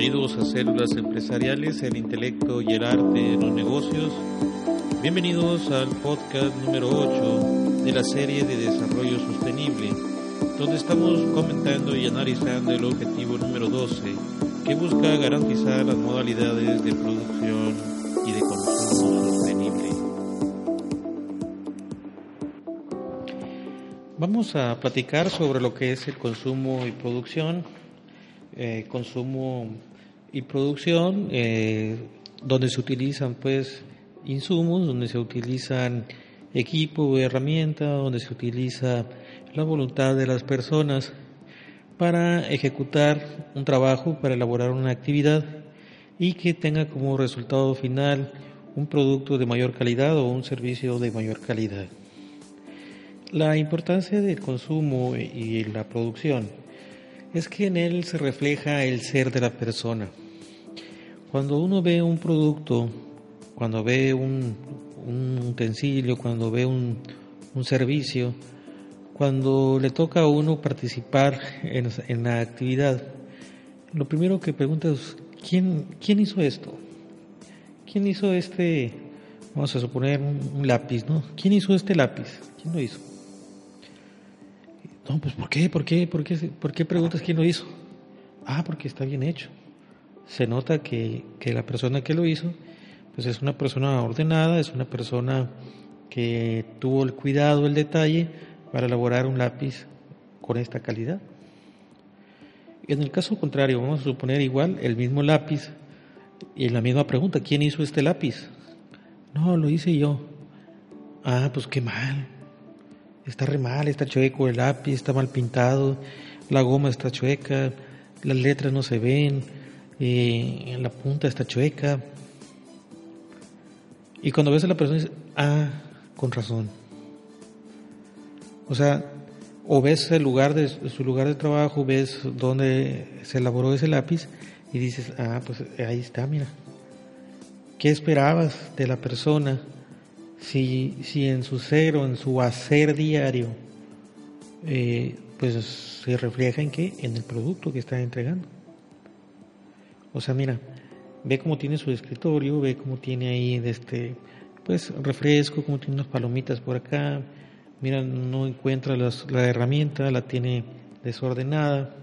Bienvenidos a Células Empresariales, el intelecto y el arte de los negocios. Bienvenidos al podcast número 8 de la serie de desarrollo sostenible, donde estamos comentando y analizando el objetivo número 12, que busca garantizar las modalidades de producción y de consumo sostenible. Vamos a platicar sobre lo que es el consumo y producción. Eh, consumo y producción, eh, donde se utilizan pues insumos, donde se utilizan equipo, herramienta, donde se utiliza la voluntad de las personas para ejecutar un trabajo, para elaborar una actividad y que tenga como resultado final un producto de mayor calidad o un servicio de mayor calidad. La importancia del consumo y la producción es que en él se refleja el ser de la persona. Cuando uno ve un producto, cuando ve un, utensilio, cuando ve un, servicio, cuando le toca a uno participar en, la actividad, lo primero que pregunta es, ¿quién, ¿quién hizo esto? ¿Quién hizo este, vamos a suponer, un lápiz, ¿no? ¿Quién hizo este lápiz? ¿Quién lo hizo? No, pues ¿por qué? ¿Por qué? ¿Por qué, ¿Por qué preguntas quién lo hizo? Ah, porque está bien hecho. Se nota que, que la persona que lo hizo, pues es una persona ordenada, es una persona que tuvo el cuidado, el detalle para elaborar un lápiz con esta calidad. En el caso contrario, vamos a suponer igual el mismo lápiz y la misma pregunta, ¿quién hizo este lápiz? No, lo hice yo. Ah, pues qué mal está re mal, está chueco el lápiz, está mal pintado, la goma está chueca, las letras no se ven, eh, la punta está chueca. Y cuando ves a la persona dices, ah, con razón. O sea, o ves el lugar de su lugar de trabajo, ves dónde se elaboró ese lápiz y dices, ah, pues ahí está, mira. ¿Qué esperabas de la persona si, si en su ser o en su hacer diario, eh, pues se refleja en qué? En el producto que está entregando. O sea, mira, ve cómo tiene su escritorio, ve cómo tiene ahí este, pues refresco, cómo tiene unas palomitas por acá, mira, no encuentra la herramienta, la tiene desordenada,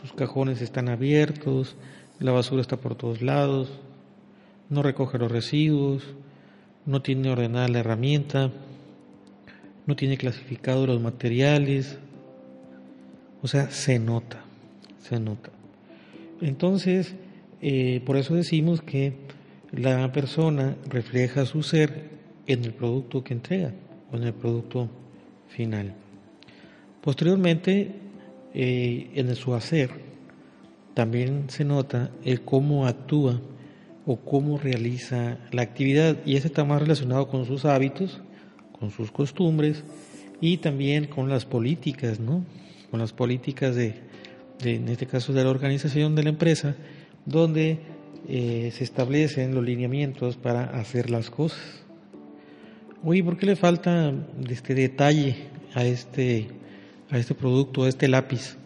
sus cajones están abiertos, la basura está por todos lados, no recoge los residuos, no tiene ordenada la herramienta, no tiene clasificado los materiales, o sea, se nota, se nota. Entonces, eh, por eso decimos que la persona refleja su ser en el producto que entrega o en el producto final. Posteriormente, eh, en su hacer, también se nota el cómo actúa o cómo realiza la actividad y ese está más relacionado con sus hábitos, con sus costumbres y también con las políticas, ¿no? Con las políticas de, en este caso de la organización de la empresa, donde eh, se establecen los lineamientos para hacer las cosas. Oye, ¿por qué le falta este detalle a este, a este producto, a este lápiz?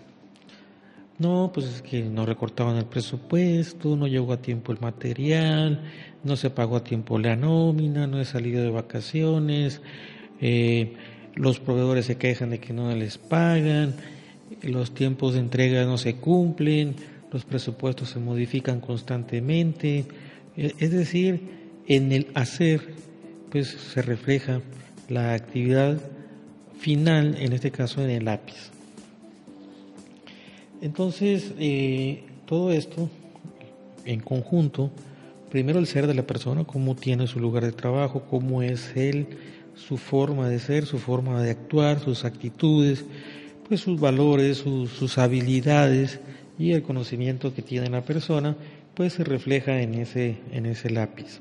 No, pues es que no recortaban el presupuesto, no llegó a tiempo el material, no se pagó a tiempo la nómina, no he salido de vacaciones, eh, los proveedores se quejan de que no les pagan, los tiempos de entrega no se cumplen, los presupuestos se modifican constantemente, e, es decir, en el hacer pues se refleja la actividad final, en este caso en el lápiz. Entonces, eh, todo esto en conjunto, primero el ser de la persona, cómo tiene su lugar de trabajo, cómo es él, su forma de ser, su forma de actuar, sus actitudes, pues sus valores, sus, habilidades y el conocimiento que tiene la persona, pues se refleja en ese, en ese lápiz.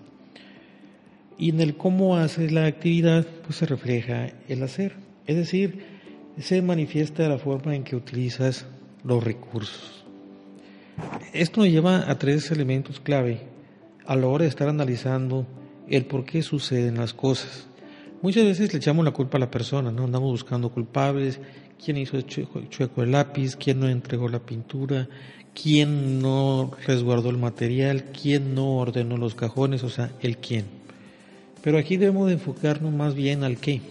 Y en el cómo haces la actividad, pues se refleja el hacer. Es decir, se manifiesta la forma en que utilizas los recursos. Esto nos lleva a tres elementos clave a la hora de estar analizando el por qué suceden las cosas. Muchas veces le echamos la culpa a la persona, no andamos buscando culpables, quién hizo chueco el lápiz, quién no entregó la pintura, quién no resguardó el material, quién no ordenó los cajones, o sea, el quién. Pero aquí debemos de enfocarnos más bien al qué.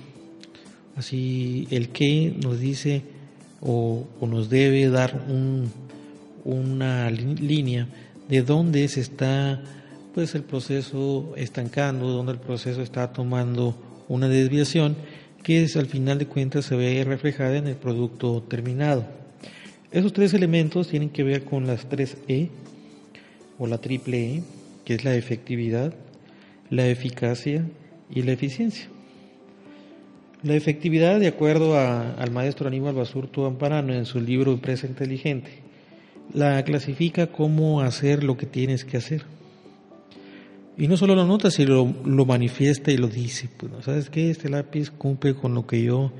Así el qué nos dice o, nos debe dar una línea de dónde se está pues el proceso estancando, dónde el proceso está tomando una desviación que es, al final de cuentas se ve reflejada en el producto terminado. Esos tres elementos tienen que ver con las tres E o la triple E, que es la efectividad, la eficacia y la eficiencia. La efectividad, de acuerdo al maestro Aníbal Basurto Amparano en su libro Empresa Inteligente, la clasifica como hacer lo que tienes que hacer. Y no solo lo nota, sino lo, manifiesta y lo dice. Pues, ¿sabes qué? Este lápiz cumple con lo que yo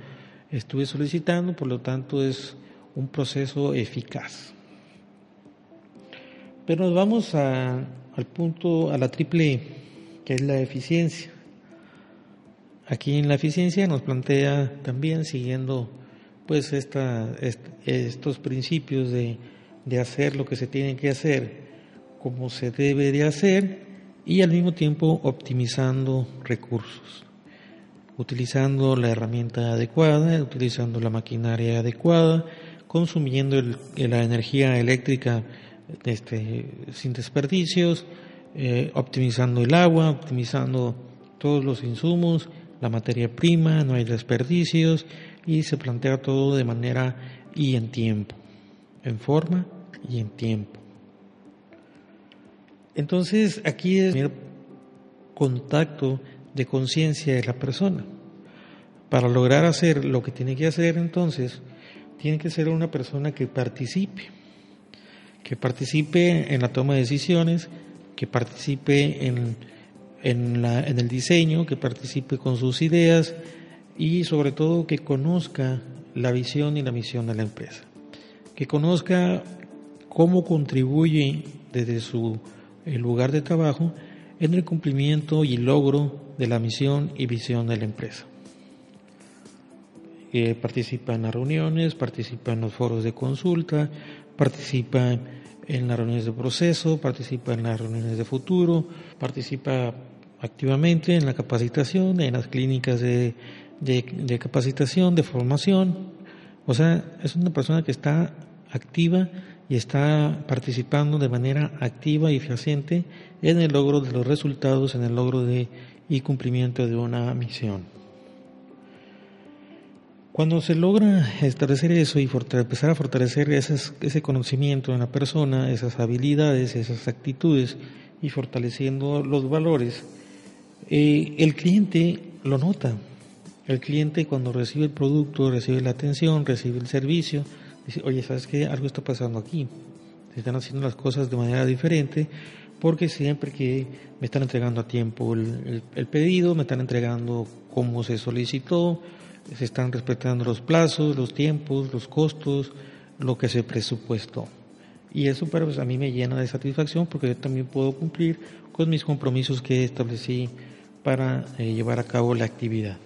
estuve solicitando, por lo tanto es un proceso eficaz. Pero nos vamos al punto, a la triple que es la eficiencia. Aquí en la eficiencia nos plantea también, siguiendo pues esta, estos principios de, de hacer lo que se tiene que hacer, como se debe de hacer, y al mismo tiempo optimizando recursos, utilizando la herramienta adecuada, utilizando la maquinaria adecuada, consumiendo la energía eléctrica este, sin desperdicios, eh, optimizando el agua, optimizando todos los insumos, la materia prima, no hay desperdicios y se plantea todo de manera y en tiempo, en forma y en tiempo. Entonces aquí es el contacto de conciencia de la persona. Para lograr hacer lo que tiene que hacer entonces, tiene que ser una persona que participe, que participe en la toma de decisiones, que participe en, en, en el diseño, que participe con sus ideas y sobre todo que conozca la visión y la misión de la empresa, que conozca cómo contribuye desde su el lugar de trabajo en el cumplimiento y logro de la misión y visión de la empresa. Eh, participa en las reuniones, participa en los foros de consulta, participa en las reuniones de proceso, participa en las reuniones de futuro, participa activamente en la capacitación, en las clínicas de, de capacitación, de formación. O sea, es una persona que está activa y está participando de manera activa y fehaciente en el logro de los resultados, en el logro de y cumplimiento de una misión. Cuando se logra establecer eso y empezar a fortalecer ese conocimiento en la persona, esas habilidades, esas actitudes y fortaleciendo los valores, eh, el cliente lo nota. El cliente cuando recibe el producto, recibe la atención, recibe el servicio, dice, oye, ¿sabes qué? Algo está pasando aquí. Se están haciendo las cosas de manera diferente porque siempre que me están entregando a tiempo el, pedido, me están entregando como se solicitó, se están respetando los plazos, los tiempos, los costos, lo que se presupuestó. Y eso pues, a mí me llena de satisfacción porque yo también puedo cumplir con mis compromisos que establecí para eh, llevar a cabo la actividad.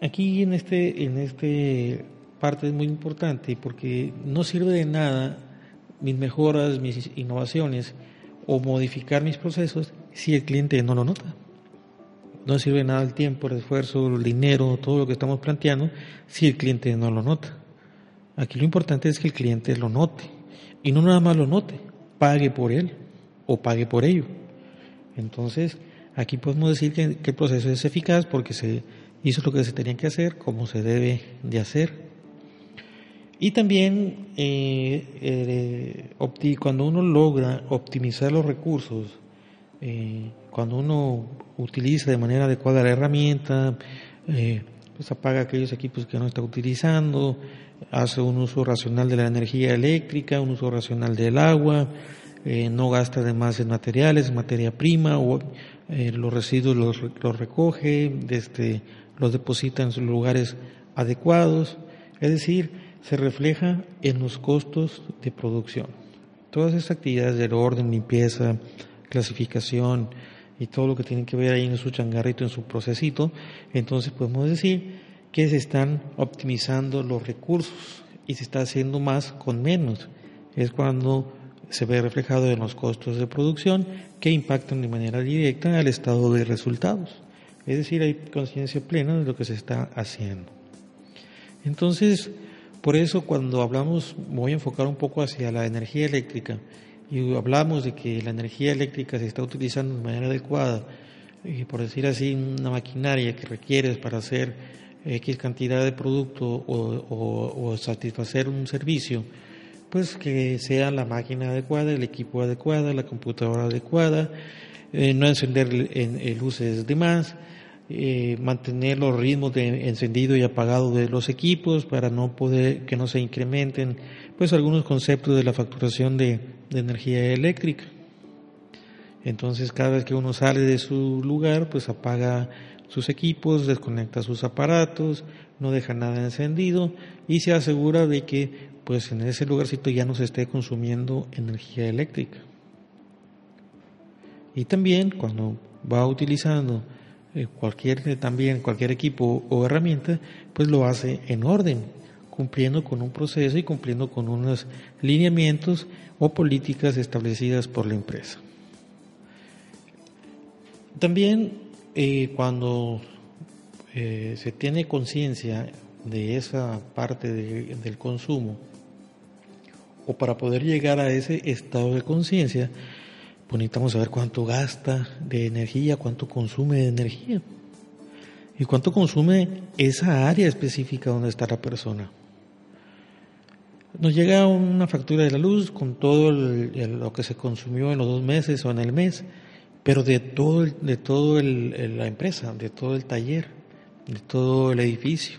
Aquí en este, en este parte es muy importante porque no sirve de nada mis mejoras, mis innovaciones o modificar mis procesos si el cliente no lo nota. No sirve de nada el tiempo, el esfuerzo, el dinero, todo lo que estamos planteando si el cliente no lo nota. Aquí lo importante es que el cliente lo note y no nada más lo note, pague por él o pague por ello. Entonces, aquí podemos decir que, el proceso es eficaz porque se hizo lo que se tenía que hacer, como se debe de hacer. Y también eh, eh, cuando uno logra optimizar los recursos, eh, cuando uno utiliza de manera adecuada la herramienta, pues apaga aquellos equipos que no está utilizando, hace un uso racional de la energía eléctrica, un uso racional del agua, no gasta de más en materiales, materia prima, o los residuos los, los recoge, desde los deposita en sus lugares adecuados, es decir, se refleja en los costos de producción. Todas esas actividades del orden, limpieza, clasificación y todo lo que tiene que ver ahí en su changarrito, en su procesito, entonces podemos decir que se están optimizando los recursos y se está haciendo más con menos. Es cuando se ve reflejado en los costos de producción que impactan de manera directa al estado de resultados. Es decir, hay conciencia plena de lo que se está haciendo. Entonces, por eso cuando hablamos, voy a enfocar un poco hacia la energía eléctrica y hablamos de que la energía eléctrica se está utilizando de manera adecuada, y por decir así, una maquinaria que requieres para hacer X cantidad de producto o, satisfacer un servicio, pues que sea la máquina adecuada, el equipo adecuado, la computadora adecuada, eh, no encender en, luces de más, eh, mantener los ritmos de encendido y apagado de los equipos para no poder que no se incrementen pues algunos conceptos de la facturación de energía eléctrica. Entonces cada vez que uno sale de su lugar, pues apaga sus equipos, desconecta sus aparatos, no deja nada encendido y se asegura de que pues en ese lugarcito ya no se esté consumiendo energía eléctrica. Y también cuando va utilizando eh, cualquier también cualquier equipo o herramienta, pues lo hace en orden, cumpliendo con un proceso y cumpliendo con unos lineamientos o políticas establecidas por la empresa. También eh, cuando eh, se tiene conciencia de esa parte del consumo, o para poder llegar a ese estado de conciencia, pues necesitamos saber cuánto gasta de energía, cuánto consume de energía y cuánto consume esa área específica donde está la persona. Nos llega una factura de la luz con todo lo que se consumió en los dos meses o en el mes pero de todo, de todo la empresa, de todo el taller, de todo el edificio.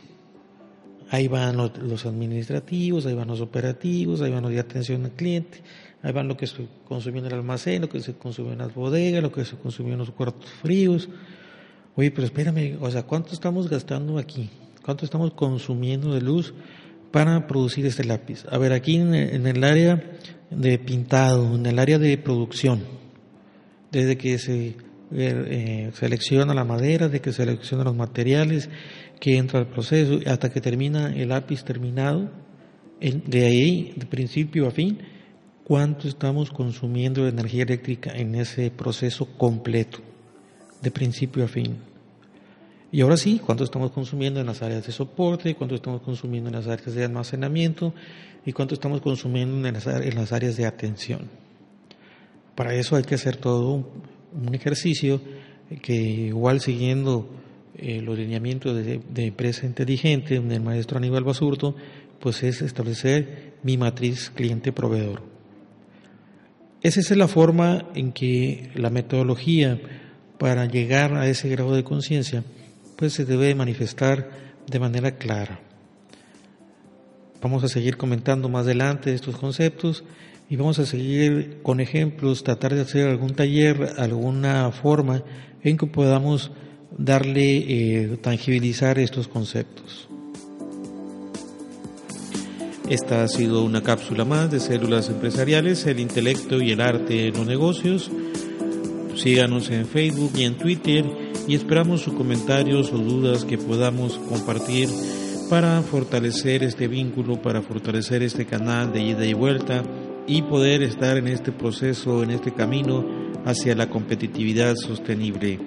Ahí van los, administrativos, ahí van los operativos, ahí van los de atención al cliente, ahí van lo que se consumió en el almacén, lo que se consumió en las bodegas, lo que se consumió en los cuartos fríos. Oye, pero espérame, o sea, ¿cuánto estamos gastando aquí? ¿Cuánto estamos consumiendo de luz para producir este lápiz? A ver, aquí en el área de pintado, en el área de producción, desde que se eh, selecciona la madera, desde que se selecciona los materiales, que entra el proceso, hasta que termina el lápiz terminado, de ahí, de principio a fin, cuánto estamos consumiendo de energía eléctrica en ese proceso completo, de principio a fin. Y ahora sí, cuánto estamos consumiendo en las áreas de soporte, cuánto estamos consumiendo en las áreas de almacenamiento y cuánto estamos consumiendo en las áreas de atención. Para eso hay que hacer todo un, ejercicio que igual siguiendo eh, los lineamientos de, empresa inteligente del maestro Aníbal Basurto, pues es establecer mi matriz cliente-proveedor. Esa es la forma en que la metodología para llegar a ese grado de conciencia, pues se debe manifestar de manera clara. Vamos a seguir comentando más adelante estos conceptos y vamos a seguir con ejemplos, tratar de hacer algún taller, alguna forma en que podamos darle, eh, tangibilizar estos conceptos. Esta ha sido una cápsula más de Células Empresariales, el intelecto y el arte en los negocios. Síganos en Facebook y en Twitter y esperamos sus comentarios o dudas que podamos compartir para fortalecer este vínculo, para fortalecer este canal de ida y vuelta y poder estar en este proceso, en este camino hacia la competitividad sostenible.